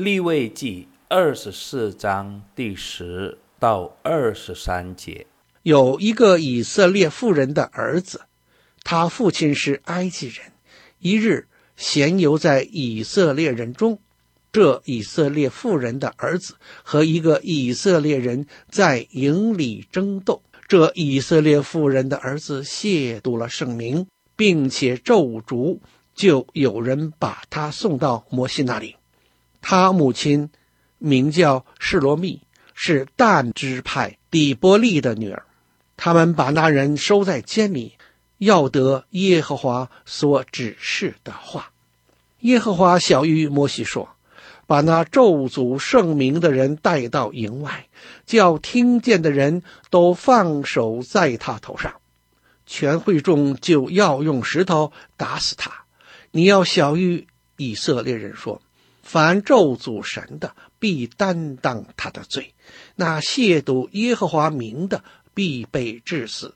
立位记二十四章第十到二十三节。有一个以色列妇人的儿子，他父亲是埃及人。一日，闲游在以色列人中，这以色列妇人的儿子和一个以色列人在营里争斗。这以色列妇人的儿子亵渎了圣名，并且咒诅，就有人把他送到摩西那里。他母亲名叫示罗密，是但支派底波利的女儿。他们把那人收在监里，要得耶和华所指示的话。耶和华晓諭摩西说。把那咒诅圣名的人带到营外，叫听见的人都放手在他头上，全会众就要用石头打死他。你要晓諭以色列人说：凡咒诅神的，必担当他的罪；那亵渎耶和华名的，必被致死。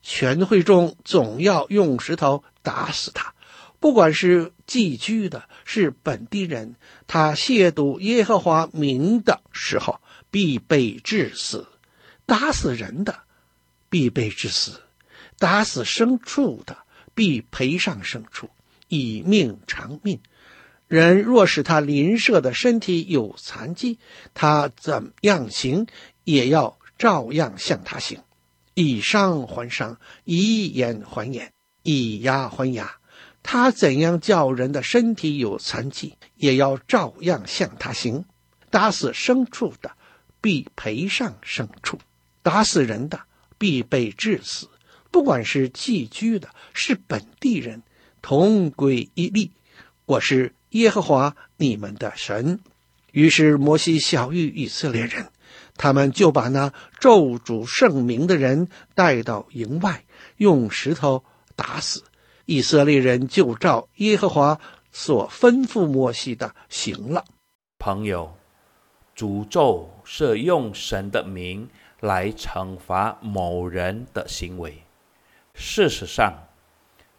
全会众总要用石头打死他。不管是寄居的，是本地人，他亵渎耶和华名的时候，必被致死；打死人的，必被致死；打死牲畜的，必赔上牲畜，以命偿命。人若使他邻舍的身体有残疾，他怎样行，也要照样向他行，以伤还伤，以眼还眼，以牙还牙。他怎样叫人的身体有残疾，也要照样向他行。打死牲畜的，必赔上牲畜；打死人的，必被治死。不管是寄居的，是本地人，同归一例。我是耶和华你们的神。于是摩西晓諭以色列人，他们就把那咒诅圣名的人带到营外，用石头打死。以色列人就照耶和华所吩咐摩西的行了。朋友，诅咒是用神的名来惩罚某人的行为。事实上，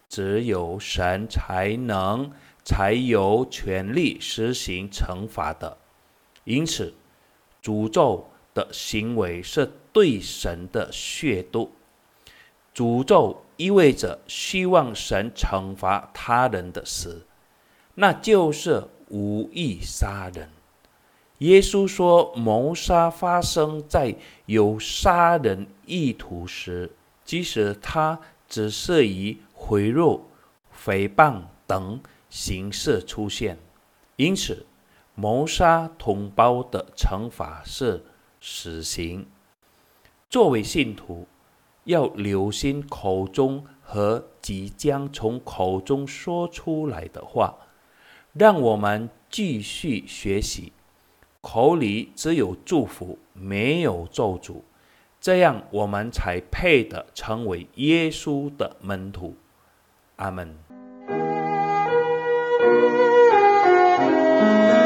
只有神才能、才有权利实行惩罚的。因此，诅咒的行为是对神的亵渎。诅咒意味着希望神惩罚他人的事，那就是无意杀人。耶稣说，谋杀发生在有杀人意图时，即使他只是以贿赂、诽谤等形式出现。因此，谋杀同胞的惩罚是死刑。作为信徒，要留心口中和即将从口中说出来的话，让我们继续学习，口里只有祝福，没有咒诅，这样我们才配得成为耶稣的门徒。阿门。Lord.